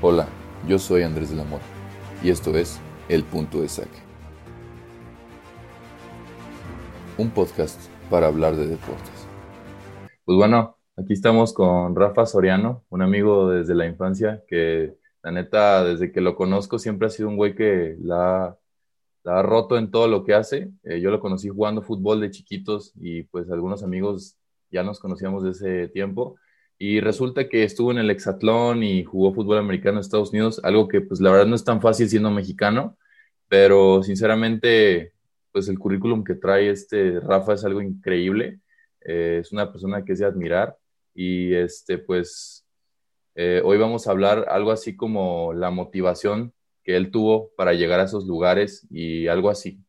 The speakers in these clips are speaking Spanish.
Hola, yo soy Andrés del Amor y esto es El Punto de Saque. Un podcast para hablar de deportes. Pues bueno, aquí estamos con Rafa Soriano, un amigo desde la infancia que la neta, desde que lo conozco, siempre ha sido un güey que la, ha roto en todo lo que hace. Eh, yo lo conocí jugando fútbol de chiquitos y pues algunos amigos ya nos conocíamos de ese tiempo. Y resulta que estuvo en el hexatlón y jugó fútbol americano en Estados Unidos, algo que pues la verdad no es tan fácil siendo mexicano, pero sinceramente pues el currículum que trae este Rafa es algo increíble. Eh, es una persona que es de admirar y este pues eh, hoy vamos a hablar algo así como la motivación que él tuvo para llegar a esos lugares y algo así.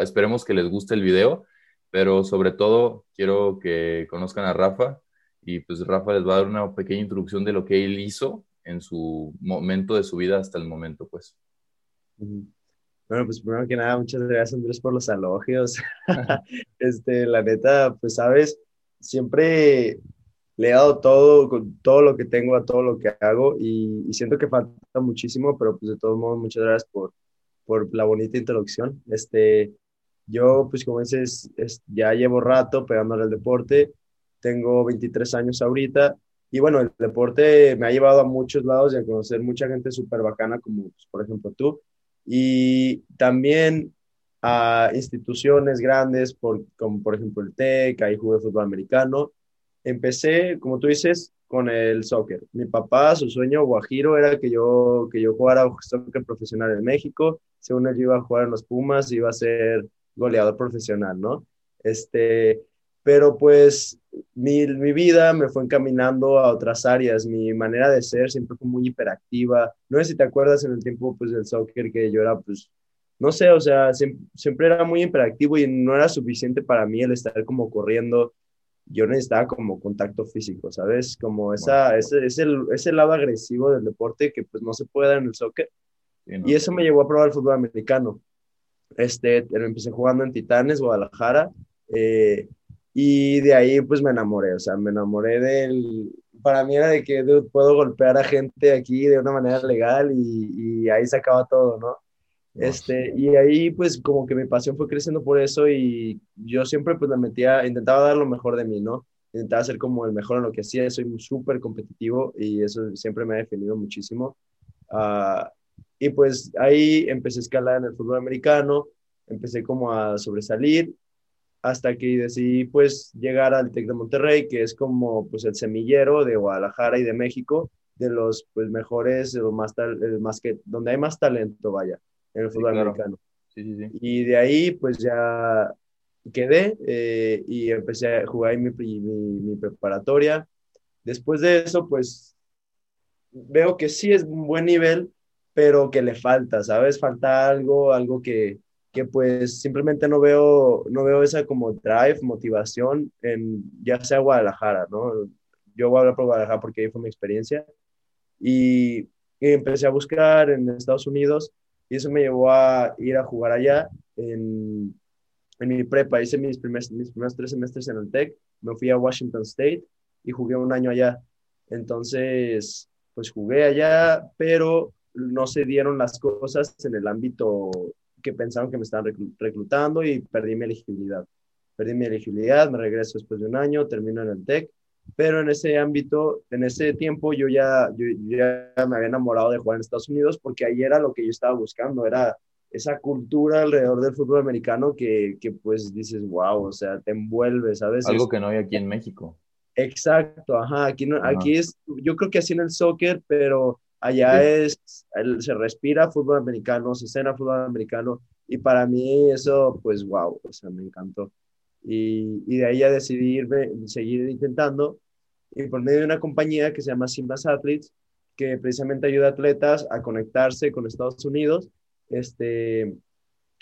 Esperemos que les guste el video, pero sobre todo quiero que conozcan a Rafa y pues Rafa les va a dar una pequeña introducción de lo que él hizo en su momento de su vida hasta el momento, pues. Bueno, pues primero que nada, muchas gracias Andrés por los elogios. este, la neta, pues sabes, siempre le he dado todo, todo lo que tengo a todo lo que hago y, siento que falta muchísimo, pero pues de todos modos, muchas gracias por, por la bonita introducción. Este, yo, pues como dices, ya llevo rato pegándole al deporte, tengo 23 años ahorita y bueno, el deporte me ha llevado a muchos lados y a conocer mucha gente súper bacana como pues, por ejemplo tú y también a instituciones grandes por, como por ejemplo el TEC, ahí jugué fútbol americano. Empecé, como tú dices, con el soccer. Mi papá, su sueño guajiro era que yo, que yo jugara soccer profesional en México. Según él, yo iba a jugar en los Pumas, iba a ser goleador profesional, ¿no? Este, pero pues mi, mi, vida me fue encaminando a otras áreas, mi manera de ser siempre fue muy hiperactiva, no sé si te acuerdas en el tiempo pues del soccer que yo era pues, no sé, o sea, siempre, siempre era muy hiperactivo y no era suficiente para mí el estar como corriendo, yo necesitaba como contacto físico, ¿sabes? Como esa, ese, ese, ese, lado agresivo del deporte que pues no se puede dar en el soccer. Y eso me llevó a probar el fútbol americano. Este, empecé jugando en Titanes, Guadalajara. Eh, y de ahí pues me enamoré, o sea, me enamoré del... Para mí era de que puedo golpear a gente aquí de una manera legal y, y ahí se acaba todo, ¿no? Este, y ahí pues como que mi pasión fue creciendo por eso y yo siempre pues me metía, intentaba dar lo mejor de mí, ¿no? Intentaba ser como el mejor en lo que hacía, soy súper competitivo y eso siempre me ha definido muchísimo. Uh, y pues ahí empecé a escalar en el fútbol americano, empecé como a sobresalir hasta que decidí pues llegar al TEC de Monterrey, que es como pues el semillero de Guadalajara y de México, de los pues mejores, de los más, más que, donde hay más talento, vaya, en el fútbol americano. Sí, sí, y de ahí pues ya quedé eh, y empecé a jugar mi, mi, mi preparatoria. Después de eso pues veo que sí es un buen nivel, pero que le falta, ¿sabes? Falta algo, algo que, que pues simplemente no veo, no veo esa como drive, motivación en ya sea Guadalajara, ¿no? Yo voy a hablar por Guadalajara porque ahí fue mi experiencia y, empecé a buscar en Estados Unidos y eso me llevó a ir a jugar allá en, en mi prepa. Hice mis, primeros, mis primeros tres semestres en el TEC, me fui a Washington State y jugué un año allá. Entonces, pues jugué allá, pero no se dieron las cosas en el ámbito que pensaron que me estaban reclutando y perdí mi elegibilidad. Perdí mi elegibilidad, me regreso después de un año, termino en el TEC, pero en ese ámbito, en ese tiempo yo ya, yo, ya me había enamorado de jugar en Estados Unidos porque ahí era lo que yo estaba buscando, era esa cultura alrededor del fútbol americano que, que pues dices, wow, o sea, te envuelve, ¿sabes? Algo que no hay aquí en México. Exacto, ajá, aquí, no, aquí es, yo creo que así en el soccer, pero Allá es, se respira fútbol americano, se cena fútbol americano y para mí eso, pues, wow, o sea, me encantó. Y, y de ahí ya decidí irme, seguir intentando y por medio de una compañía que se llama Simbas Athletes, que precisamente ayuda a atletas a conectarse con Estados Unidos, este,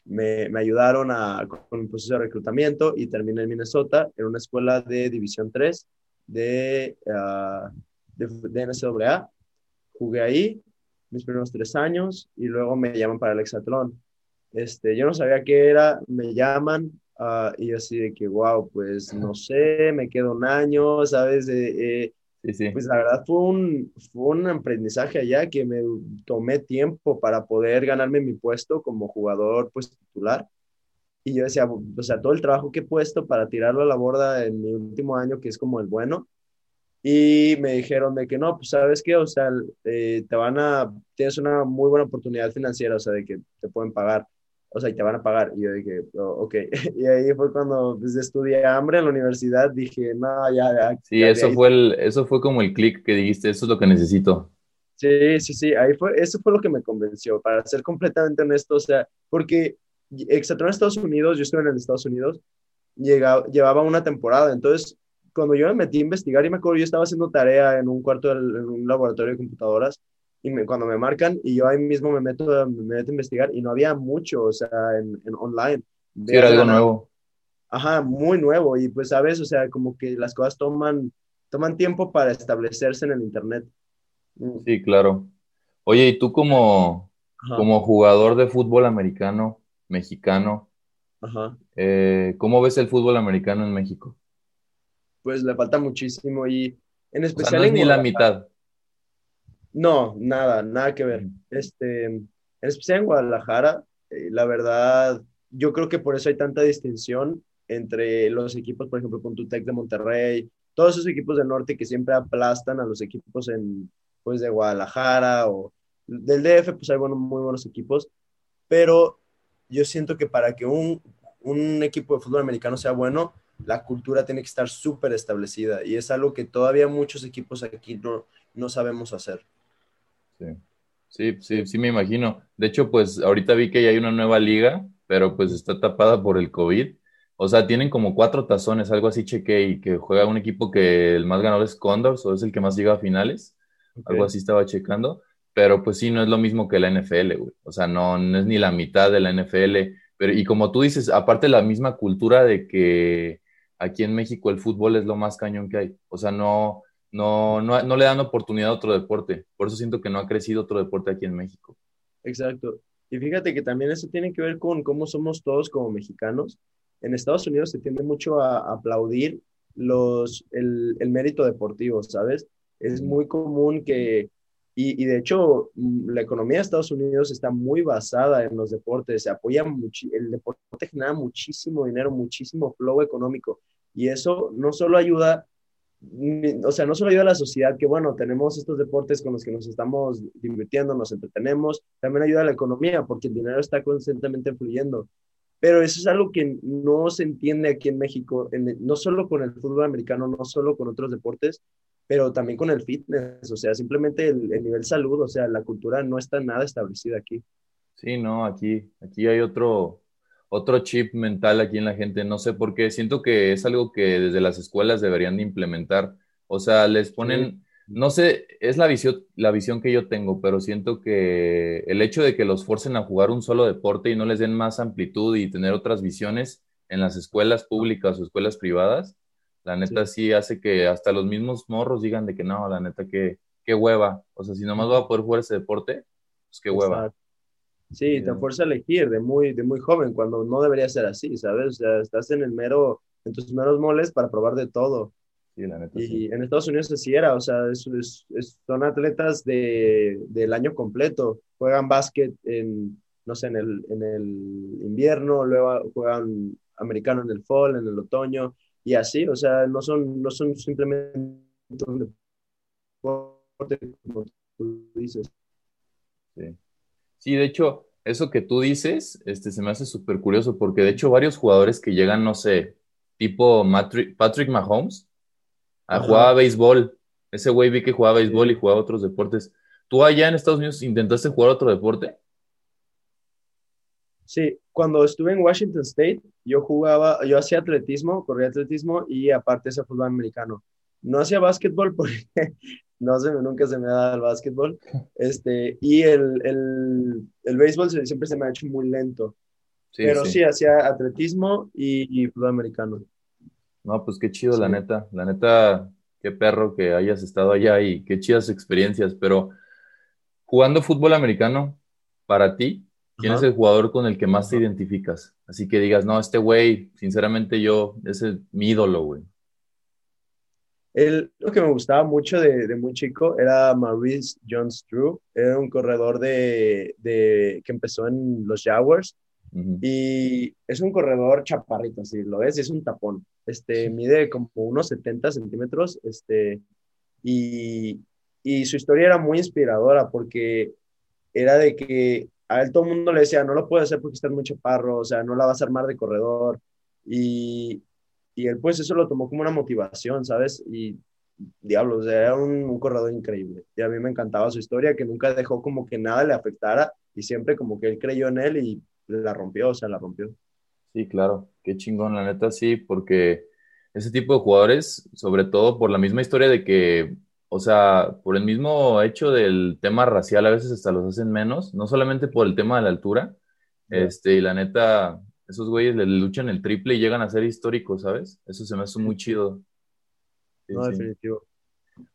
me, me ayudaron a, con un proceso de reclutamiento y terminé en Minnesota en una escuela de División 3 de, uh, de, de NCAA jugué ahí mis primeros tres años y luego me llaman para el hexatlón. Este, yo no sabía qué era, me llaman uh, y así de que, wow, pues no sé, me quedo un año, ¿sabes? Eh, pues la verdad fue un, fue un aprendizaje allá que me tomé tiempo para poder ganarme mi puesto como jugador pues titular. Y yo decía, o sea, todo el trabajo que he puesto para tirarlo a la borda en mi último año, que es como el bueno, y me dijeron de que no, pues sabes qué, o sea, eh, te van a, tienes una muy buena oportunidad financiera, o sea, de que te pueden pagar o sea, y te van a pagar. Y yo dije, oh, ok. Y ahí fue cuando pues, estudié hambre en la universidad, dije, no, ya, ya. Sí, eso, fue el, eso fue como el clic que dijiste, eso es lo que necesito. Sí, sí, sí, ahí fue, eso fue lo que me convenció, para ser completamente honesto, o sea, porque exacto en Estados Unidos, yo estuve en Estados Unidos, llegaba, llevaba una temporada, entonces cuando yo me metí a investigar, y me acuerdo, yo estaba haciendo tarea en un cuarto, en un laboratorio de computadoras, y cuando me marcan y yo ahí mismo me meto, me meto a investigar y no había mucho, o sea, en, en online. Sí, era algo nuevo. Ajá, muy nuevo y pues, ¿sabes? O sea, como que las cosas toman, toman tiempo para establecerse en el Internet. Mm. Sí, claro. Oye, ¿y tú como, como jugador de fútbol americano, mexicano, Ajá. Eh, ¿cómo ves el fútbol americano en México? Pues le falta muchísimo y en especial... O sea, no es ni la mitad. No, nada, nada que ver. Este, en especial en Guadalajara, eh, la verdad, yo creo que por eso hay tanta distinción entre los equipos, por ejemplo, con Tutec de Monterrey, todos esos equipos del norte que siempre aplastan a los equipos en, pues, de Guadalajara o del DF, pues hay muy buenos equipos, pero yo siento que para que un, un equipo de fútbol americano sea bueno, la cultura tiene que estar súper establecida y es algo que todavía muchos equipos aquí no, no sabemos hacer. Sí. sí, sí, me imagino. De hecho, pues ahorita vi que ya hay una nueva liga, pero pues está tapada por el COVID. O sea, tienen como cuatro tazones, algo así chequé, y que juega un equipo que el más ganador es Condors, o es el que más llega a finales. Algo así estaba checando. Pero pues sí, no es lo mismo que la NFL, güey. O sea, no, no es ni la mitad de la NFL. Pero, y como tú dices, aparte la misma cultura de que aquí en México el fútbol es lo más cañón que hay. O sea, no, no, no, le dan oportunidad a otro deporte. Por eso siento que no ha crecido otro deporte aquí en México. Exacto. Y fíjate que también eso tiene que ver con cómo somos todos como mexicanos. En Estados Unidos se tiende mucho a aplaudir los, el, mérito deportivo, ¿sabes? Es muy común que, y, de hecho, mm, la economía de Estados Unidos está muy basada en los deportes, se apoya mucho, el deporte genera muchísimo dinero, muchísimo flow económico, y eso no solo ayuda o sea, no solo ayuda a la sociedad, que bueno, tenemos estos deportes con los que nos estamos divirtiendo, nos entretenemos, también ayuda a la economía, porque el dinero está constantemente fluyendo. Pero eso es algo que no se entiende aquí en México, no solo con el fútbol americano, no solo con otros deportes, pero también con el fitness, o sea, simplemente el, el nivel salud, o sea, la cultura no está nada establecida aquí. Sí, no, aquí, aquí hay otro, otro chip mental aquí en la gente, no sé por qué, siento que es algo que desde las escuelas deberían de implementar, o sea, les ponen, no sé, es la visión, la visión que yo tengo, pero siento que el hecho de que los forcen a jugar un solo deporte y no les den más amplitud y tener otras visiones en las escuelas públicas o escuelas privadas, la neta sí, hace que hasta los mismos morros digan de que no, la neta que qué hueva, o sea, si nomás voy a poder jugar ese deporte, pues qué hueva. Sí, te fuerza a elegir de muy, de muy joven, cuando no debería ser así, ¿sabes? O sea, estás en el mero, en tus meros moles para probar de todo. Sí, la neta, y en Estados Unidos así era, o sea, es, son atletas de, del año completo. Juegan básquet en, no sé, en el, en el invierno, luego juegan americano en el fall, en el otoño, y así, o sea, no son, no son simplemente un deporte, como tú dices. Sí. Sí, de hecho, eso que tú dices, este, se me hace súper curioso porque de hecho varios jugadores que llegan, no sé, tipo Patrick Mahomes, a jugar a béisbol. Ese güey vi que jugaba béisbol y jugaba otros deportes. ¿Tú allá en Estados Unidos intentaste jugar otro deporte? Sí, cuando estuve en Washington State, yo jugaba, yo hacía atletismo, corría atletismo y aparte hacía fútbol americano. No hacía básquetbol porque no sé, nunca se me ha dado el básquetbol. Este, y el, el, el béisbol siempre se me ha hecho muy lento. Pero sí, hacía atletismo y, fútbol americano. No, pues qué chido, la neta. La neta, qué perro que hayas estado allá y qué chidas experiencias. Pero jugando fútbol americano, para ti, ¿quién es el jugador con el que más te identificas? Así que digas, no, este güey, sinceramente yo, ese es mi ídolo, güey. El, lo que me gustaba mucho de, de muy chico era Maurice Jones-Drew. Era un corredor de, de, que empezó en los Jaguars. Y es un corredor chaparrito, si lo ves, es un tapón. Este, mide como unos 70 centímetros. Este, y, y su historia era muy inspiradora porque era de que a él todo el mundo le decía, no lo puede hacer porque está muy chaparro, o sea, no la vas a armar de corredor. Y, y él pues eso lo tomó como una motivación, ¿sabes? Y diablos, era un, corredor increíble. Y a mí me encantaba su historia, que nunca dejó como que nada le afectara y siempre como que él creyó en él y la rompió, o sea, la rompió. Sí, claro, qué chingón, la neta sí, porque ese tipo de jugadores, sobre todo por la misma historia de que, o sea, por el mismo hecho del tema racial, a veces hasta los hacen menos, no solamente por el tema de la altura, este, y la neta, esos güeyes le luchan el triple y llegan a ser históricos, ¿sabes? Eso se me hace muy chido. no, definitivo.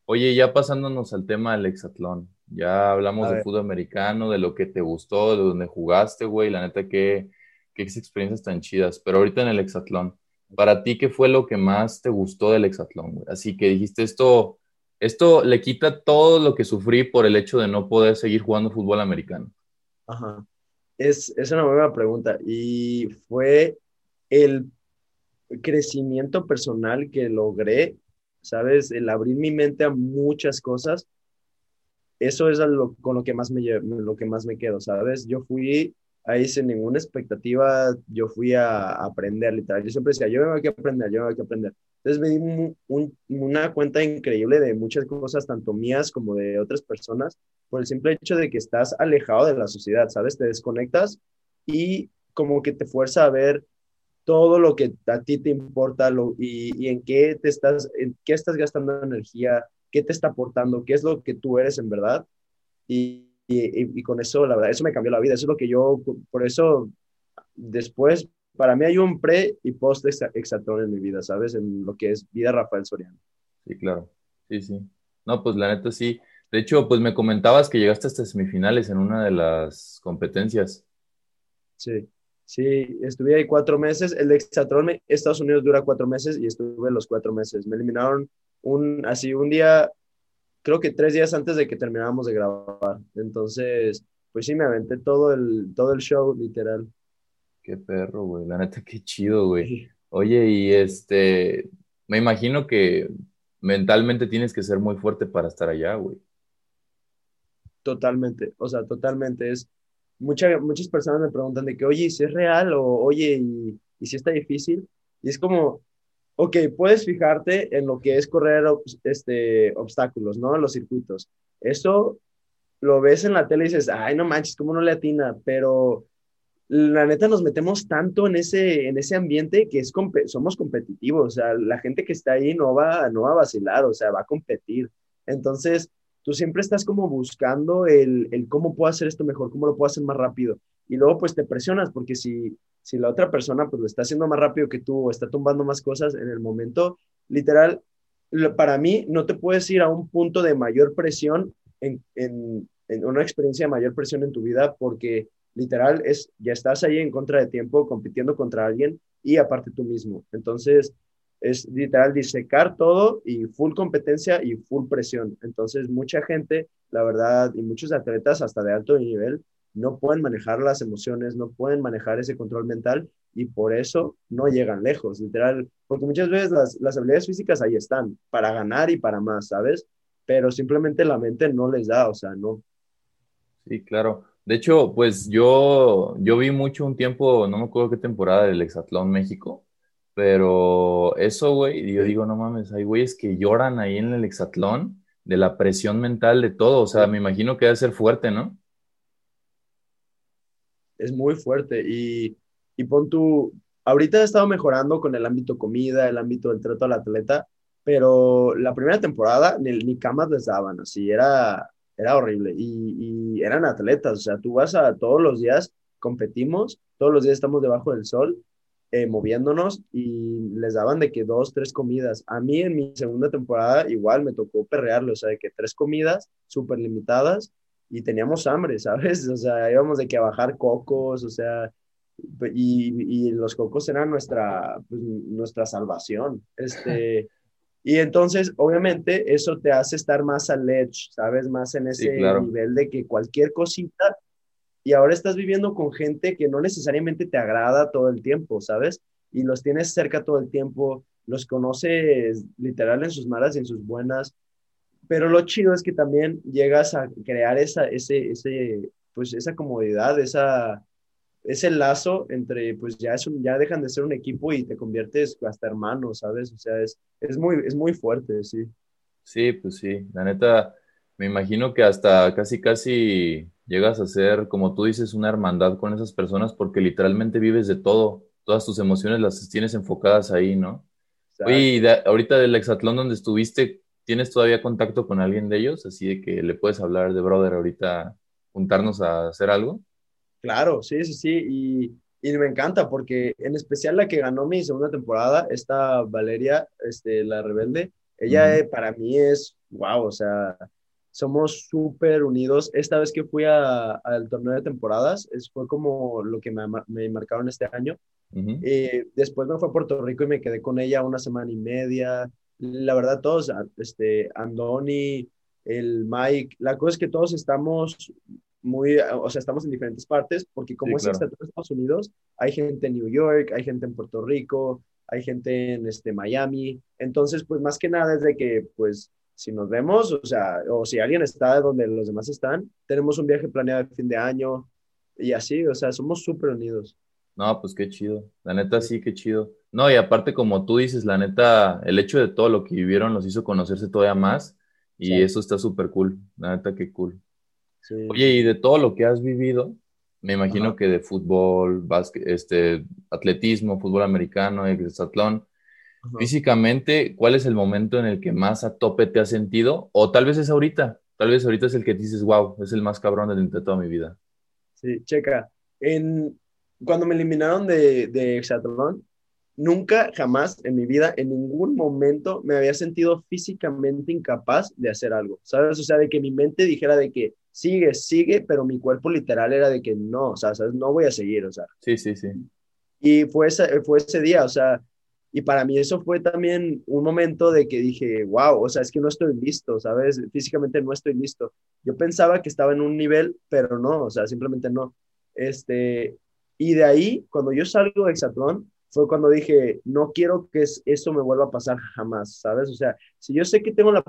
Oye, ya pasándonos al tema del hexatlón, ya hablamos de fútbol americano, de lo que te gustó, de dónde jugaste, güey, la neta, qué, qué experiencias tan chidas, pero ahorita en el hexatlón, para ti, ¿qué fue lo que más te gustó del hexatlón, güey? Así que dijiste, esto, esto le quita todo lo que sufrí por el hecho de no poder seguir jugando fútbol americano. Ajá. Es, una buena pregunta y fue el crecimiento personal que logré, ¿sabes? El abrir mi mente a muchas cosas. Eso es con lo que más me, lo que más me quedo, ¿sabes? Yo fui ahí sin ninguna expectativa, yo fui a, aprender, literal. Yo siempre decía, yo tengo que aprender, yo tengo que aprender. Entonces me di una cuenta increíble de muchas cosas, tanto mías como de otras personas, por el simple hecho de que estás alejado de la sociedad, ¿sabes? Te desconectas y como que te fuerza a ver todo lo que a ti te importa lo, y, en qué te estás, en qué estás gastando energía, qué te está aportando, qué es lo que tú eres en verdad. Y, y, y, con eso, la verdad, eso me cambió la vida. Eso es lo que yo, por eso, después para mí hay un pre y post exatlón en mi vida, ¿sabes? En lo que es vida Rafael Soriano. Sí, claro. Sí, sí. No, pues la neta sí. De hecho, pues me comentabas que llegaste hasta semifinales en una de las competencias. Sí, sí, estuve ahí cuatro meses. El de exatlón, Estados Unidos dura cuatro meses y estuve los cuatro meses. Me eliminaron un, así un día, creo que tres días antes de que terminábamos de grabar. Entonces, pues sí, me aventé todo el, todo el show, literal. Qué perro, güey. La neta, qué chido, güey. Oye, y este, me imagino que mentalmente tienes que ser muy fuerte para estar allá, güey. Totalmente, o sea, totalmente. Es, muchas muchas personas me preguntan de que, oye, si es real? O, oye, y, y si está difícil? Y es como, ok, puedes fijarte en lo que es correr este, obstáculos, ¿no? Los circuitos. Eso lo ves en la tele y dices, ay, no manches, ¿cómo no le atina? Pero la neta nos metemos tanto en ese, en ese ambiente que es, somos competitivos, o sea, la gente que está ahí no va, no va a vacilar, o sea, va a competir. Entonces, tú siempre estás como buscando el, el cómo puedo hacer esto mejor, cómo lo puedo hacer más rápido. Y luego pues te presionas porque si, si la otra persona pues lo está haciendo más rápido que tú o está tumbando más cosas en el momento, literal, para mí no te puedes ir a un punto de mayor presión en, en, en una experiencia de mayor presión en tu vida porque literal es, ya estás ahí en contra de tiempo compitiendo contra alguien y aparte tú mismo. Entonces, es literal disecar todo y full competencia y full presión. Entonces, mucha gente, la verdad, y muchos atletas hasta de alto nivel, no pueden manejar las emociones, no pueden manejar ese control mental y por eso no llegan lejos, literal, porque muchas veces las, las habilidades físicas ahí están, para ganar y para más, ¿sabes? Pero simplemente la mente no les da, o sea, no. Sí, claro. De hecho, pues yo, yo vi mucho un tiempo, no me acuerdo qué temporada del Exatlón México, pero eso, güey, yo digo, no mames, hay güeyes que lloran ahí en el Exatlón de la presión mental de todo, o sea, me imagino que debe ser fuerte, ¿no? Es muy fuerte y, y pon tu, ahorita he estado mejorando con el ámbito comida, el ámbito del trato al atleta, pero la primera temporada ni, ni camas les daban, así era era horrible. Y, eran atletas, o sea, tú vas a todos los días, competimos, todos los días estamos debajo del sol, eh, moviéndonos y les daban de que dos, tres comidas. A mí en mi segunda temporada igual me tocó perrearlo, o sea, de que tres comidas súper limitadas y teníamos hambre, ¿sabes? O sea, íbamos de que a bajar cocos, o sea, y, y los cocos eran nuestra, pues, nuestra salvación. Este, Y entonces, obviamente, eso te hace estar más al edge, ¿sabes? Más en ese nivel de que cualquier cosita, y ahora estás viviendo con gente que no necesariamente te agrada todo el tiempo, ¿sabes? Y los tienes cerca todo el tiempo, los conoces literal en sus malas y en sus buenas, pero lo chido es que también llegas a crear esa, ese, ese, pues esa comodidad, esa, ese lazo entre, pues ya, es un, ya dejan de ser un equipo y te conviertes hasta hermano, ¿sabes? O sea, es, es, muy, es muy fuerte, sí. Sí, pues sí, la neta, me imagino que hasta casi, casi llegas a ser, como tú dices, una hermandad con esas personas porque literalmente vives de todo, todas tus emociones las tienes enfocadas ahí, ¿no? Oye, ahorita del exatlón donde estuviste, ¿tienes todavía contacto con alguien de ellos? Así de que le puedes hablar de brother ahorita, juntarnos a hacer algo. Claro, sí, sí, sí, y, y, me encanta porque en especial la que ganó mi segunda temporada, esta Valeria, este, la rebelde, ella eh, para mí es, wow, o sea, somos súper unidos. Esta vez que fui al torneo de temporadas, es, fue como lo que me, me marcaron este año. Eh, después me fue a Puerto Rico y me quedé con ella una semana y media. La verdad, todos, este, Andoni, el Mike, la cosa es que todos estamos muy, o sea, estamos en diferentes partes, porque como es claro. Estados Unidos, hay gente en New York, hay gente en Puerto Rico, hay gente en este, Miami, entonces, pues más que nada es de que, pues, si nos vemos, o sea, o si alguien está donde los demás están, tenemos un viaje planeado de fin de año y así, o sea, somos súper unidos. No, pues qué chido, la neta sí, qué chido. No, y aparte como tú dices, la neta, el hecho de todo lo que vivieron los hizo conocerse todavía más y eso está súper cool, la neta, qué cool. Oye, y de todo lo que has vivido, me imagino que de fútbol, este, atletismo, fútbol americano, exatlón, físicamente, ¿cuál es el momento en el que más a tope te has sentido? O tal vez es ahorita, tal vez ahorita es el que dices, wow, es el más cabrón de, de toda mi vida. Sí, checa, en, cuando me eliminaron de, de exatlón, nunca, jamás en mi vida, en ningún momento me había sentido físicamente incapaz de hacer algo, ¿sabes? O sea, de que mi mente dijera de que sigue, sigue, pero mi cuerpo literal era de que no, o sea, ¿sabes? no voy a seguir, o sea. Sí, sí, sí. Y fue ese, fue ese día, o sea, y para mí eso fue también un momento de que dije, wow, o sea, es que no estoy listo, ¿sabes? Físicamente no estoy listo. Yo pensaba que estaba en un nivel, pero no, o sea, simplemente no. Este, y de ahí, cuando yo salgo de Exatlón, fue cuando dije, no quiero que eso me vuelva a pasar jamás, ¿sabes? O sea, si yo sé que tengo la,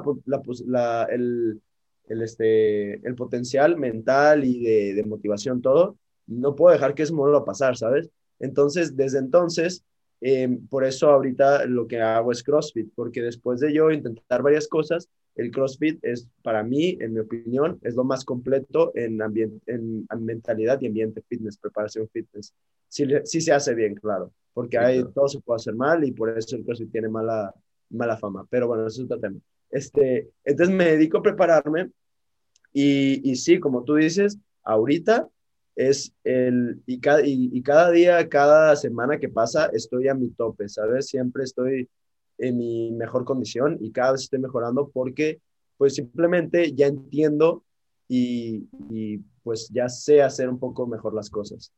la, el, el, este, el potencial mental y de, de, motivación, todo, no puedo dejar que eso me vuelva a pasar, ¿sabes? Entonces, desde entonces, em, por eso ahorita lo que hago es CrossFit, porque después de yo intentar varias cosas, el CrossFit es, para mí, en mi opinión, es lo más completo en, en, mentalidad y ambiente fitness, preparación fitness. Sí, sí se hace bien, claro porque hay, todo se puede hacer mal y por eso el CrossFit tiene mala, mala fama. Pero bueno, eso es otro tema. Este, entonces me dedico a prepararme y, y sí, como tú dices, ahorita es el, y cada, y, cada día, cada semana que pasa, estoy a mi tope, ¿sabes? Siempre estoy en mi mejor condición y cada vez estoy mejorando porque pues simplemente ya entiendo y, y pues ya sé hacer un poco mejor las cosas.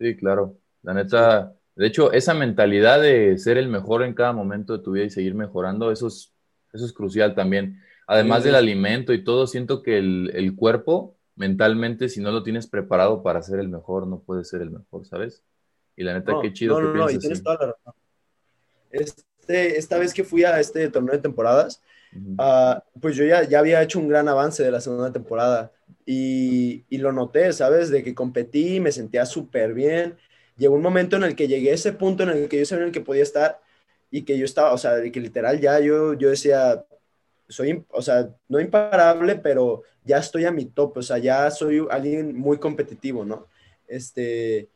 Sí, claro. La neta, de hecho, esa mentalidad de ser el mejor en cada momento de tu vida y seguir mejorando, eso es, eso es crucial también. Además del alimento y todo, siento que el, cuerpo, mentalmente, si no lo tienes preparado para ser el mejor, no puede ser el mejor, ¿sabes? Y la neta, qué chido no, que no, y tienes toda la razón. Este, esta vez que fui a este torneo de temporadas, ah, pues yo ya, ya había hecho un gran avance de la segunda temporada y, y lo noté, ¿sabes? De que competí, me sentía súper bien llegó un momento en el que llegué a ese punto en el que yo sabía en el que podía estar y que yo estaba, o sea, que literal ya yo, yo decía, soy, o sea, no imparable, pero ya estoy a mi top, o sea, ya soy alguien muy competitivo, ¿no? Este,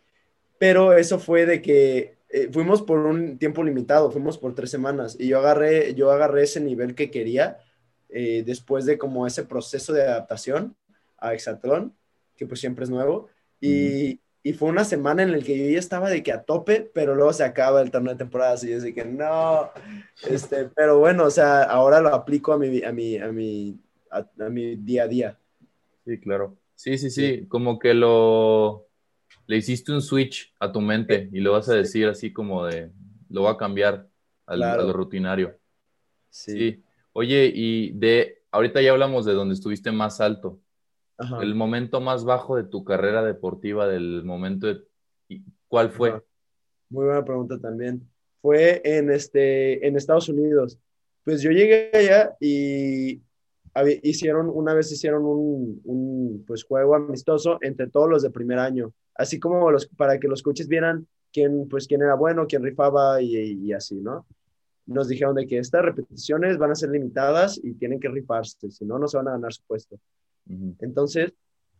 pero eso fue de que eh, fuimos por un tiempo limitado, fuimos por tres semanas y yo agarré, yo agarré ese nivel que quería eh, después de como ese proceso de adaptación a Exatlón, que pues siempre es nuevo, y, y fue una semana en la que yo ya estaba de que a tope, pero luego se acaba el torneo de temporada, y yo que no, este, pero bueno, o sea, ahora lo aplico a mi, a mi, a mi, a, mi día a día. Sí, claro. Sí, sí, sí, como que lo, le hiciste un switch a tu mente y lo vas a decir así como de, lo va a cambiar al, a lo rutinario. Sí. Oye, y de, ahorita ya hablamos de donde estuviste más alto. El momento más bajo de tu carrera deportiva, del momento de, ¿cuál fue? Muy buena pregunta también. Fue en, este, en Estados Unidos. Pues yo llegué allá y hicieron, una vez hicieron un, un, pues, juego amistoso entre todos los de primer año, así como los, para que los coaches vieran quién, pues, quién era bueno, quién rifaba y, y así, ¿no? Nos dijeron de que estas repeticiones van a ser limitadas y tienen que rifarse, si no, no se van a ganar su puesto. Entonces,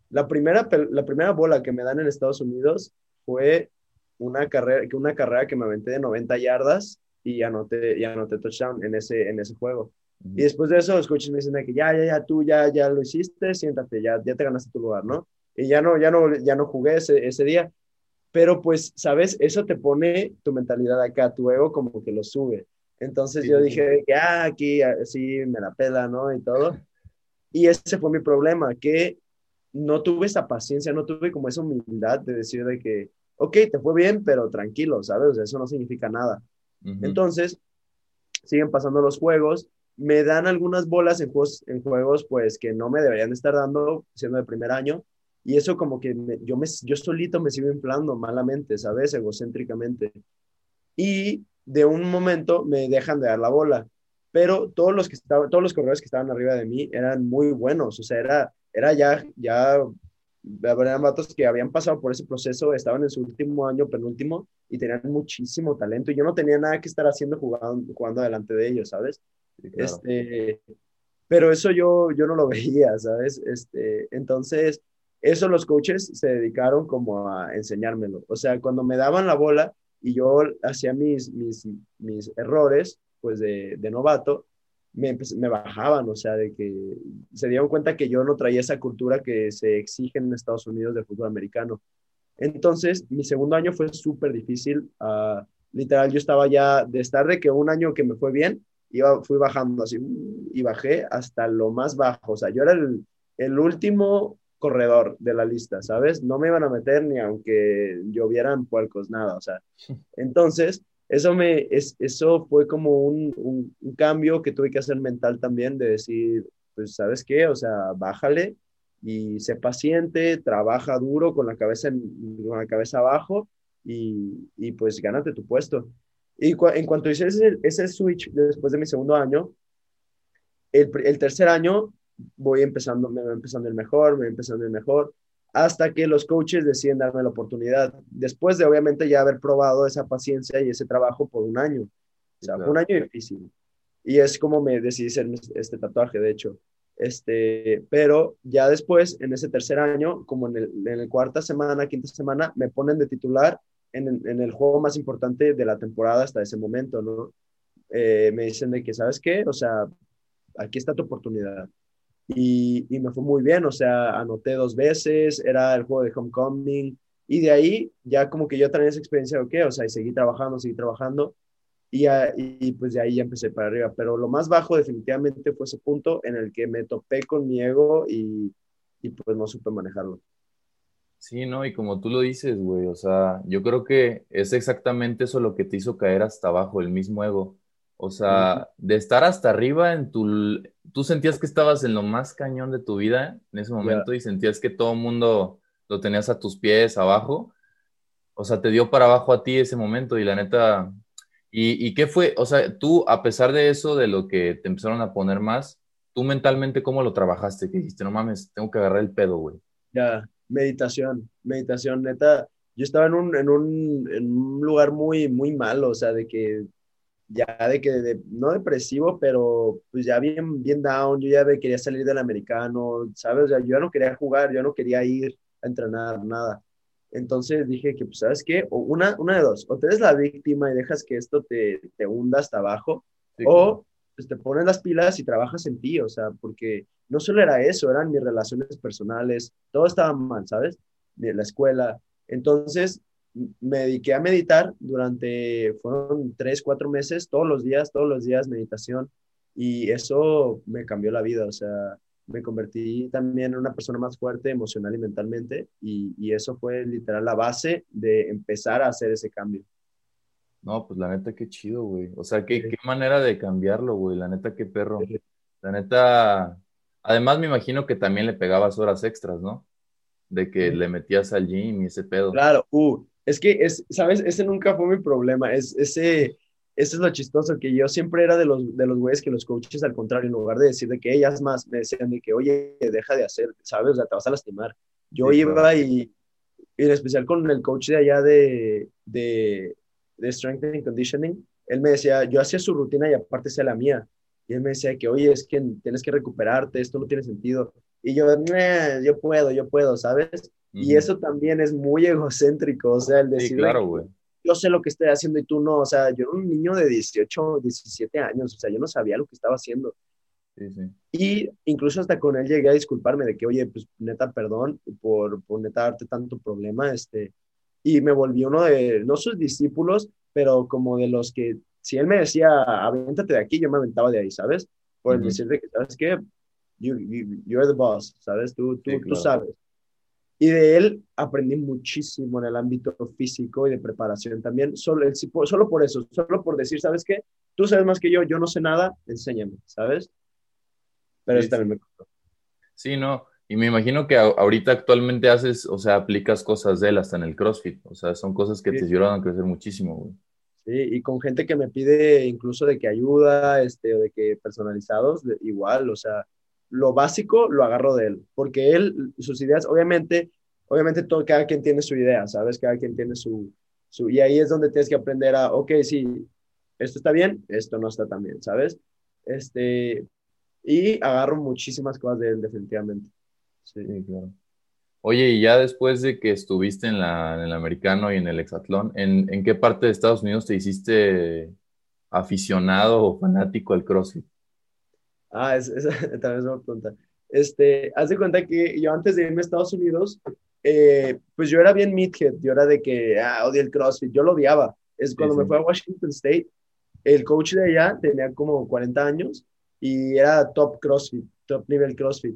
la primera, la primera bola que me dan en Estados Unidos fue una carrera, una carrera que me aventé de 90 yardas y anoté, y anoté touchdown en ese, en ese juego. Y después de eso, los coaches me dicen que ya, ya, ya, tú ya, ya lo hiciste, siéntate, ya, ya te ganaste tu lugar, ¿no? Y ya no, ya no, ya no jugué ese, ese día. Pero pues, ¿sabes? Eso te pone tu mentalidad acá, tu ego como que lo sube. Entonces yo dije que, ah, aquí sí me la pela, ¿no? Y todo. Y ese fue mi problema, que no tuve esa paciencia, no tuve como esa humildad de decir de que, ok, te fue bien, pero tranquilo, ¿sabes? eso no significa nada. Entonces, siguen pasando los juegos me dan algunas bolas en juegos, en juegos pues que no me deberían estar dando siendo de primer año y eso como que yo, me, yo solito me sigo inflando malamente, ¿sabes? Egocéntricamente. Y de un momento me dejan de dar la bola, pero todos los que estaban, todos los corredores que estaban arriba de mí eran muy buenos, o sea, era, era ya, ya, eran vatos que habían pasado por ese proceso, estaban en su último año, penúltimo, y tenían muchísimo talento, y yo no tenía nada que estar haciendo jugando, jugando delante de ellos, ¿sabes? Este, pero eso yo, yo no lo veía, ¿sabes? Este, entonces, eso los coaches se dedicaron como a enseñármelo. O sea, cuando me daban la bola y yo hacía mis, mis, mis errores, pues de, de novato, me, me, bajaban, o sea, de que se dieron cuenta que yo no traía esa cultura que se exige en Estados Unidos del fútbol americano. Entonces, mi segundo año fue súper difícil. Uh, literal, yo estaba ya de estar de que un año que me fue bien, iba, fui bajando así y bajé hasta lo más bajo. O sea, yo era el, el último corredor de la lista, ¿sabes? No me iban a meter ni aunque llovieran puercos, nada, o sea. Entonces, eso, me, es, eso fue como un, un, cambio que tuve que hacer mental también, de decir, pues, ¿sabes qué? O sea, bájale y sé paciente, trabaja duro con la cabeza, en, con la cabeza abajo y, y pues gánate tu puesto. Y en cuanto hice ese, switch después de mi segundo año, el, el, tercer año voy empezando, me va empezando el mejor, me va empezando el mejor, hasta que los coaches deciden darme la oportunidad, después de obviamente ya haber probado esa paciencia y ese trabajo por un año. O sea, un año difícil. Y es como me decidí hacer este tatuaje, de hecho. Este, pero ya después, en ese tercer año, como en el, en el cuarta semana, quinta semana, me ponen de titular en, el juego más importante de la temporada hasta ese momento, ¿no? Eh, me dicen de que, ¿sabes qué? O sea, aquí está tu oportunidad. Y, y, me fue muy bien, o sea, anoté dos veces, era el juego de Homecoming, y de ahí ya como que yo tenía esa experiencia de, ok, o sea, y seguí trabajando, seguí trabajando, y, y, pues de ahí ya empecé para arriba. Pero lo más bajo definitivamente fue ese punto en el que me topé con mi ego y, y pues no supe manejarlo. Sí, no, y como tú lo dices, güey, o sea, yo creo que es exactamente eso lo que te hizo caer hasta abajo, el mismo ego. O sea, de estar hasta arriba en tu... Tú sentías que estabas en lo más cañón de tu vida en ese momento y sentías que todo el mundo lo tenías a tus pies abajo. O sea, te dio para abajo a ti ese momento y la neta... ¿Y, y qué fue? O sea, tú, a pesar de eso, de lo que te empezaron a poner más, tú mentalmente, ¿cómo lo trabajaste? Que dijiste, no mames, tengo que agarrar el pedo, güey. Ya, meditación, meditación, neta. Yo estaba en un, en un, en un lugar muy, muy malo, o sea, de que ya de que, no depresivo, pero pues ya bien, bien down, yo ya quería salir del americano, ¿sabes? O sea, yo ya no quería jugar, yo no quería ir a entrenar, nada. Entonces dije que, pues, ¿sabes qué? O una, una de dos, o te eres la víctima y dejas que esto te, te hunda hasta abajo, o pues, te pones las pilas y trabajas en ti, o sea, porque no solo era eso, eran mis relaciones personales, todo estaba mal, ¿sabes? La escuela. Entonces, me dediqué a meditar durante, fueron tres, cuatro meses, todos los días, todos los días meditación, y eso me cambió la vida, o sea, me convertí también en una persona más fuerte emocional y mentalmente, y, y eso fue literal la base de empezar a hacer ese cambio. No, pues la neta, qué chido, güey. O sea, qué, qué manera de cambiarlo, güey. La neta, qué perro. La neta, además me imagino que también le pegabas horas extras, ¿no? De que le metías al gym y ese pedo. Claro, uh, es que, es, ¿sabes? Ese nunca fue mi problema. Es, ese, eso es lo chistoso, que yo siempre era de los, de los güeyes que los coaches, al contrario, en lugar de decir de que ellas más, me decían de que, oye, deja de hacer, ¿sabes? O sea, te vas a lastimar. Yo iba y, y, en especial con el coach de allá de, de, de Strength and Conditioning, él me decía, yo hacía su rutina y aparte sea la mía. Y él me decía que, oye, es que tienes que recuperarte, esto no tiene sentido. Y yo, yo puedo, yo puedo, ¿sabes? Y eso también es muy egocéntrico, o sea, el decir, sí, claro, güey yo sé lo que estoy haciendo y tú no, o sea, yo era un niño de 18, 17 años, o sea, yo no sabía lo que estaba haciendo. Sí, sí. Y incluso hasta con él llegué a disculparme de que, oye, pues neta, perdón por, por neta darte tanto problema, este, y me volví uno de, no sus discípulos, pero como de los que, si él me decía, avéntate de aquí, yo me aventaba de ahí, ¿sabes? Por el decirle que, ¿sabes qué? You, you, you're the boss, ¿sabes? Tú, tú, tú sabes. Y de él aprendí muchísimo en el ámbito físico y de preparación también, solo, solo por eso, solo por decir, ¿sabes qué? Tú sabes más que yo, yo no sé nada, enséñame, ¿sabes? Pero eso también me costó. Sí, no, y me imagino que ahorita actualmente haces, o sea, aplicas cosas de él hasta en el CrossFit, o sea, son cosas que te ayudan a crecer muchísimo, güey. Sí, y con gente que me pide incluso de que ayuda, este, o de que personalizados, igual, o sea, lo básico lo agarro de él, porque él, sus ideas, obviamente, obviamente todo, cada quien tiene su idea, ¿sabes? Cada quien tiene su, su, y ahí es donde tienes que aprender a, ok, sí, esto está bien, esto no está tan bien, ¿sabes? Este, y agarro muchísimas cosas de él, definitivamente. Sí, claro. Oye, y ya después de que estuviste en, la, en el americano y en el hexatlón, ¿en, ¿en qué parte de Estados Unidos te hiciste aficionado o fanático al CrossFit? Ah, esa también es una pregunta. Este, haz de cuenta que yo antes de irme a Estados Unidos, eh, pues yo era bien meathead, yo era de que, ah, odio el CrossFit, yo lo odiaba. Es cuando me fue a Washington State, el coach de allá tenía como 40 años y era top CrossFit, top nivel CrossFit.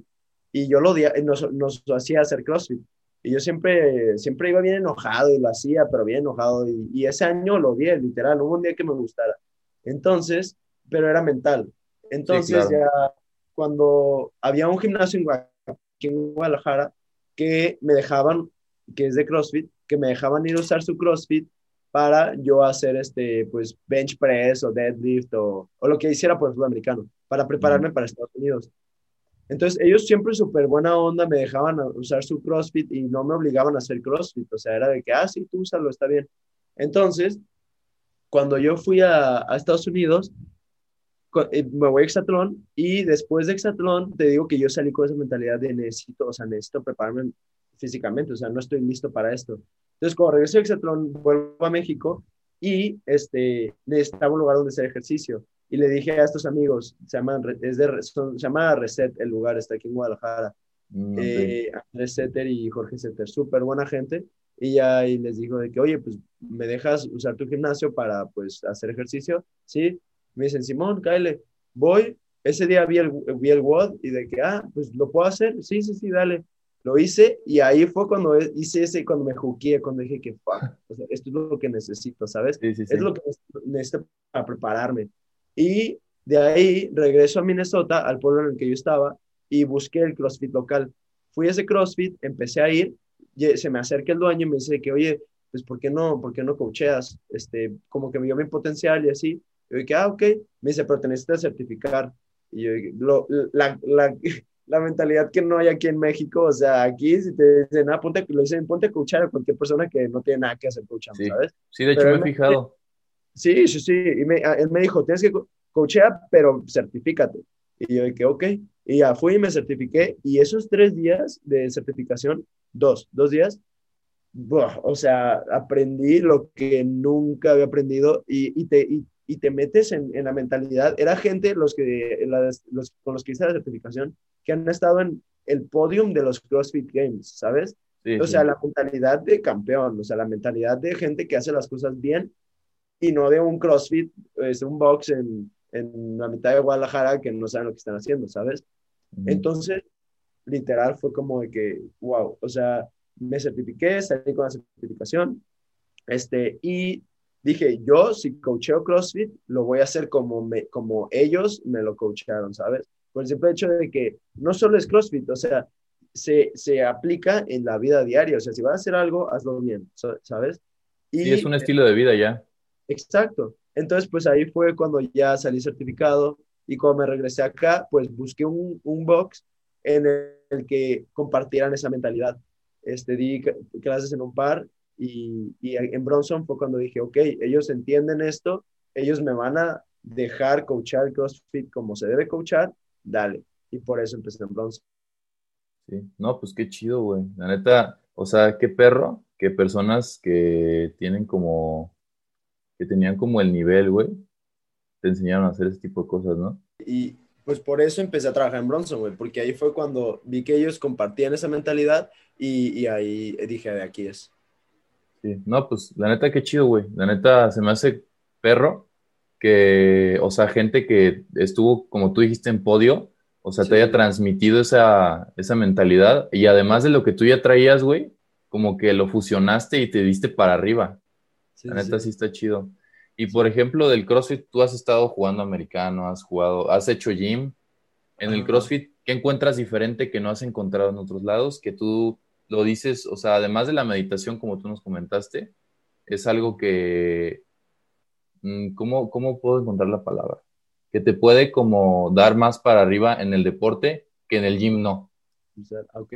Y yo lo odiaba, nos, nos hacía hacer CrossFit. Y yo siempre, siempre iba bien enojado y lo hacía, pero bien enojado. Y, y ese año lo odié, literal, hubo un día que me gustara. Entonces, pero era mental. Entonces ya cuando había un gimnasio en Guadalajara que me dejaban, que es de CrossFit, que me dejaban ir a usar su CrossFit para yo hacer este, pues, bench press o deadlift o, o lo que hiciera por el fútbol americano, para prepararme para Estados Unidos. Entonces, ellos siempre súper buena onda me dejaban usar su CrossFit y no me obligaban a hacer CrossFit. O sea, era de que, ah, sí, tú úsalo, está bien. Entonces, cuando yo fui a, a Estados Unidos, me voy a Exatlón y después de Exatlón te digo que yo salí con esa mentalidad de necesito, o sea, necesito prepararme físicamente, o sea, no estoy listo para esto. Entonces, cuando regreso de Exatlón, vuelvo a México y este, necesitaba un lugar donde hacer ejercicio. Y le dije a estos amigos, se, llaman, es de, se llama Reset el lugar, está aquí en Guadalajara. Mm, eh, Andrés Setter y Jorge Setter, súper buena gente. Y ya y les digo de que, oye, pues me dejas usar tu gimnasio para pues hacer ejercicio. Sí, me dicen, Simón, cáele, voy. Ese día vi el, vi el WOD y de que, ah, pues lo puedo hacer. Sí, sí, sí, dale. Lo hice y ahí fue cuando hice ese, cuando me juqué, cuando dije que, fuck, o sea, esto es lo que necesito, ¿sabes? Sí, sí, sí. Es lo que necesito para prepararme. Y de ahí regreso a Minnesota, al pueblo en el que yo estaba, y busqué el CrossFit local. Fui a ese CrossFit, empecé a ir, se me acerca el dueño y me dice que, oye, pues, ¿por qué no, por qué no coacheas? Este, como que me dio mi potencial y así. Yo dije, ah, ok. Me dice, pero te necesitas certificar. Y yo dije, lo, la, la, la, mentalidad que no hay aquí en México, o sea, aquí si te dicen, ah, ponte, lo dicen, ponte a coachar a cualquier persona que no tiene nada que hacer coachando, sí. ¿sabes? Sí, de hecho pero me he fijado. Sí, sí, sí. Y me, él me dijo, tienes que coachar, pero certifícate. Y yo dije, ok. Y ya fui y me certifiqué. Y esos tres días de certificación, dos, dos días, buah, o sea, aprendí lo que nunca había aprendido y, y, te, y, y te metes en, en, la mentalidad. Era gente los que, la, los, con los que hice la certificación que han estado en el podium de los CrossFit Games, ¿sabes? Sí, o sea, sí. la mentalidad de campeón, o sea, la mentalidad de gente que hace las cosas bien y no de un CrossFit, es un box en, en la mitad de Guadalajara que no saben lo que están haciendo, ¿sabes? Entonces, literal fue como de que, wow, o sea, me certifiqué, salí con la certificación, este, y dije, yo si coacheo CrossFit, lo voy a hacer como, me, como ellos me lo coacharon, ¿sabes? Por el simple hecho de que no solo es CrossFit, o sea, se, se aplica en la vida diaria, o sea, si vas a hacer algo, hazlo bien, ¿sabes? Y es un estilo de vida ya. Exacto. Entonces, pues ahí fue cuando ya salí certificado y cuando me regresé acá, pues busqué un, un box en el, que compartieran esa mentalidad. Este, di clases en un par y, y, en Bronson fue cuando dije, ok, ellos entienden esto, ellos me van a dejar coachar CrossFit como se debe coachar, dale. Y por eso empecé en Bronson. Sí, no, pues qué chido, güey. La neta, o sea, qué perro que personas que tienen como, que tenían como el nivel, güey, te enseñaron a hacer ese tipo de cosas, ¿no? Y pues por eso empecé a trabajar en Bronson, güey, porque ahí fue cuando vi que ellos compartían esa mentalidad y, y ahí dije, de aquí es. Sí, no, pues la neta, qué chido, güey. La neta, se me hace perro que, o sea, gente que estuvo, como tú dijiste, en podio, o sea, te haya transmitido esa, esa mentalidad y además de lo que tú ya traías, güey, como que lo fusionaste y te diste para arriba. la neta, sí. está chido. Y por ejemplo, del CrossFit, tú has estado jugando americano, has jugado, has hecho gym. En el CrossFit, ¿qué encuentras diferente que no has encontrado en otros lados? Que tú lo dices, o sea, además de la meditación, como tú nos comentaste, es algo que, mm, ¿cómo, cómo puedo encontrar la palabra? Que te puede como dar más para arriba en el deporte que en el gym no. Ok,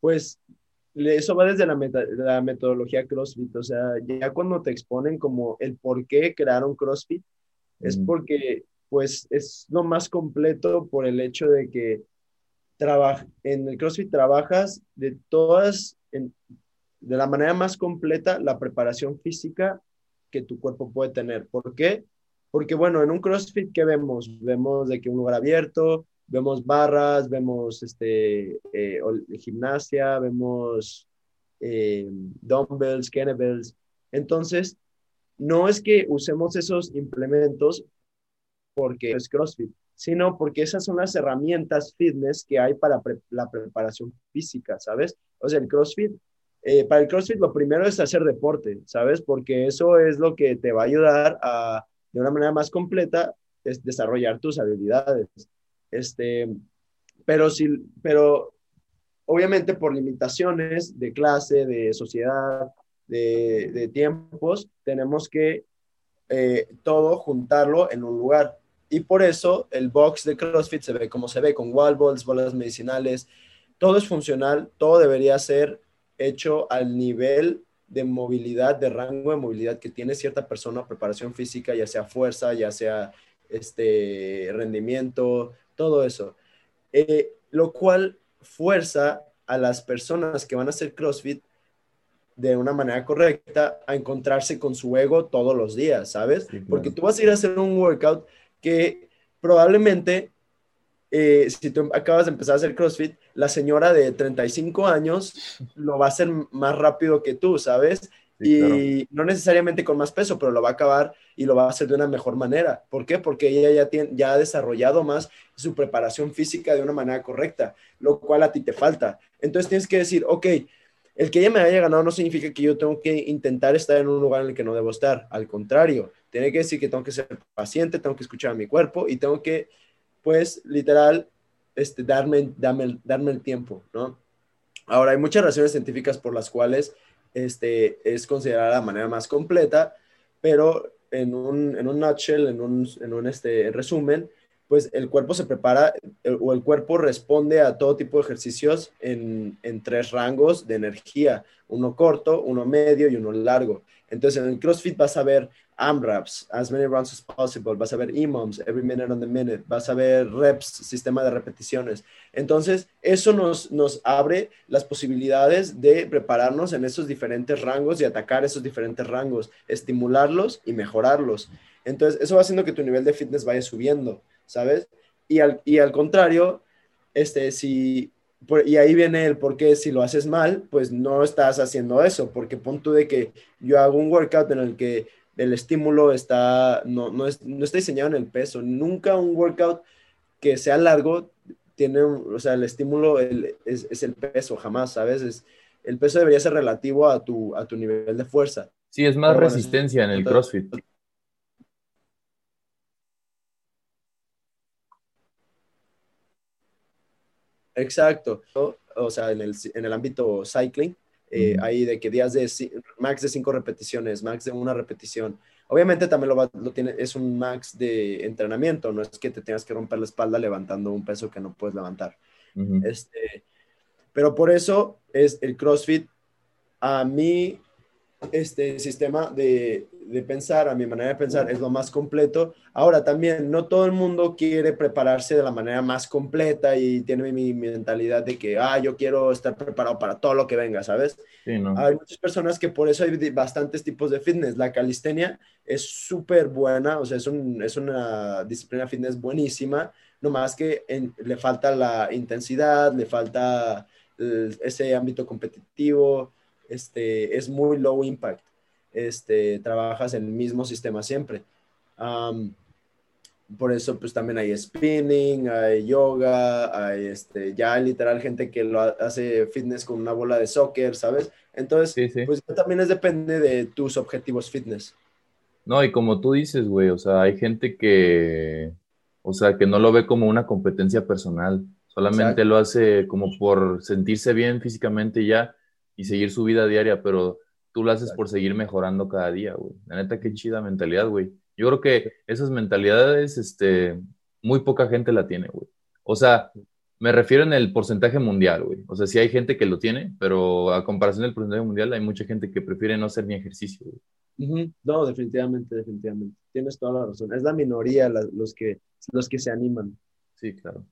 pues eso va desde la, la, metodología CrossFit, o sea, ya cuando te exponen como el por qué crearon CrossFit, es porque pues es lo más completo por el hecho de que en el CrossFit trabajas de todas, de la manera más completa, la preparación física que tu cuerpo puede tener. ¿Por qué? Porque, bueno, en un CrossFit, ¿qué vemos? Vemos de que un lugar abierto, vemos barras, vemos este, eh, gimnasia, vemos eh, dumbbells, kettlebells. Entonces, no es que usemos esos implementos porque es CrossFit, sino porque esas son las herramientas fitness que hay para la preparación física, ¿sabes? O sea, el CrossFit, eh, para el CrossFit lo primero es hacer deporte, ¿sabes? Porque eso es lo que te va a ayudar a, de una manera más completa, es desarrollar tus habilidades. Este, pero, si, pero obviamente por limitaciones de clase, de sociedad, de, tiempos, tenemos que eh, todo juntarlo en un lugar. Y por eso el box de CrossFit se ve como se ve, con wall balls, bolas medicinales, todo es funcional, todo debería ser hecho al nivel de movilidad, de rango de movilidad que tiene cierta persona, preparación física, ya sea fuerza, ya sea este rendimiento, todo eso. Eh, lo cual fuerza a las personas que van a hacer CrossFit de una manera correcta a encontrarse con su ego todos los días, ¿sabes? Porque tú vas a ir a hacer un workout que probablemente, eh, si tú acabas de empezar a hacer CrossFit, la señora de 35 años lo va a hacer más rápido que tú, ¿sabes? y no necesariamente con más peso, pero lo va a acabar y lo va a hacer de una mejor manera. ¿Por qué? Porque ella ya, tiene, ya ha desarrollado más su preparación física de una manera correcta, lo cual a ti te falta. Entonces tienes que decir, ok, el que ella me haya ganado no significa que yo tengo que intentar estar en un lugar en el que no debo estar. Al contrario, tiene que decir que tengo que ser paciente, tengo que escuchar a mi cuerpo y tengo que, pues, literal, este, darme, darme, darme el tiempo, ¿no? Ahora, hay muchas razones científicas por las cuales este, es considerada la manera más completa, pero en un, en un nutshell, en un, en un este, resumen, pues el cuerpo se prepara o el cuerpo responde a todo tipo de ejercicios en, en, tres rangos de energía, uno corto, uno medio y uno largo. Entonces en el CrossFit vas a ver AMRAPs, as many rounds as possible, vas a ver EMOMs, every minute on the minute, vas a ver reps, sistema de repeticiones. Entonces, eso nos, nos abre las posibilidades de prepararnos en esos diferentes rangos y atacar esos diferentes rangos, estimularlos y mejorarlos. Entonces, eso va haciendo que tu nivel de fitness vaya subiendo, ¿sabes? Y al, y al contrario, este, si, y ahí viene el por qué si lo haces mal, pues no estás haciendo eso, porque pon tú de que yo hago un workout en el que el estímulo está, no, no, es, no está diseñado en el peso. Nunca un workout que sea largo tiene, o sea, el estímulo es, es, el peso, jamás, ¿sabes? Es, el peso debería ser relativo a tu, a tu nivel de fuerza. Sí, es más resistencia en el CrossFit. Exacto. O sea, en el, en el ámbito cycling, eh, hay de que días de max de cinco repeticiones, max de una repetición. Obviamente también lo, lo, tiene, es un max de entrenamiento, no es que te tengas que romper la espalda levantando un peso que no puedes levantar. este, pero por eso es el CrossFit a mí este sistema de, pensar, a mi manera de pensar, es lo más completo. Ahora también, no todo el mundo quiere prepararse de la manera más completa y tiene mi, mentalidad de que, ah, yo quiero estar preparado para todo lo que venga, ¿sabes? Hay muchas personas que por eso hay bastantes tipos de fitness. La calistenia es súper buena, o sea, es, es una disciplina fitness buenísima, nomás que le falta la intensidad, le falta ese ámbito competitivo este, es muy low impact. Este, trabajas en el mismo sistema siempre. por eso, pues también hay spinning, hay yoga, hay este, ya literal gente que lo hace fitness con una bola de soccer, ¿sabes? Entonces, pues también es depende de tus objetivos fitness. No, y como tú dices, güey, o sea, hay gente que, o sea, que no lo ve como una competencia personal, solamente lo hace como por sentirse bien físicamente ya, y seguir su vida diaria, pero tú lo haces por seguir mejorando cada día, güey. La neta, qué chida mentalidad, güey. Yo creo que esas mentalidades, este, muy poca gente la tiene, güey. O sea, me refiero en el porcentaje mundial, güey. O sea, sí hay gente que lo tiene, pero a comparación del porcentaje mundial, hay mucha gente que prefiere no hacer ni ejercicio, güey. No, definitivamente, definitivamente. Tienes toda la razón. Es la minoría los, que, los que se animan. Sí, claro.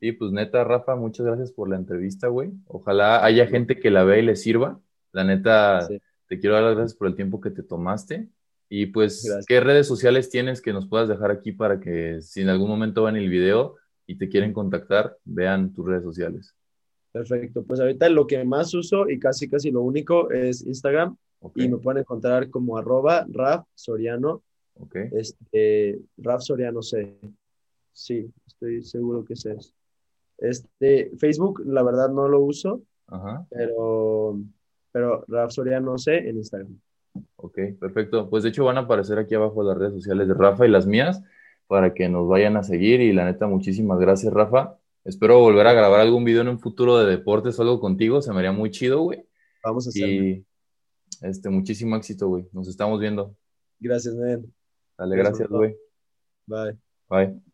Sí, pues neta, Rafa, muchas gracias por la entrevista, güey. Ojalá haya gente que la vea y le sirva. La neta, te quiero dar las gracias por el tiempo que te tomaste. Y pues, ¿qué redes sociales tienes que nos puedas dejar aquí para que si en algún momento van el video y te quieren contactar, vean tus redes sociales? Perfecto, pues ahorita lo que más uso y casi casi lo único es Instagram y me pueden encontrar como arroba Raf Soriano. Este, Raf Soriano C. Sí, estoy seguro que es eso. Este, Facebook, la verdad, no lo uso, pero, pero Rafa Soriano sé en Instagram. Ok, perfecto. Pues de hecho van a aparecer aquí abajo las redes sociales de Rafa y las mías para que nos vayan a seguir. Y la neta, muchísimas gracias, Rafa. Espero volver a grabar algún video en un futuro de deportes o algo contigo. Se me haría muy chido, güey. Vamos a hacerlo. Y este, muchísimo éxito, güey. Nos estamos viendo. Gracias, man. Dale, gracias, güey. Bye. Bye.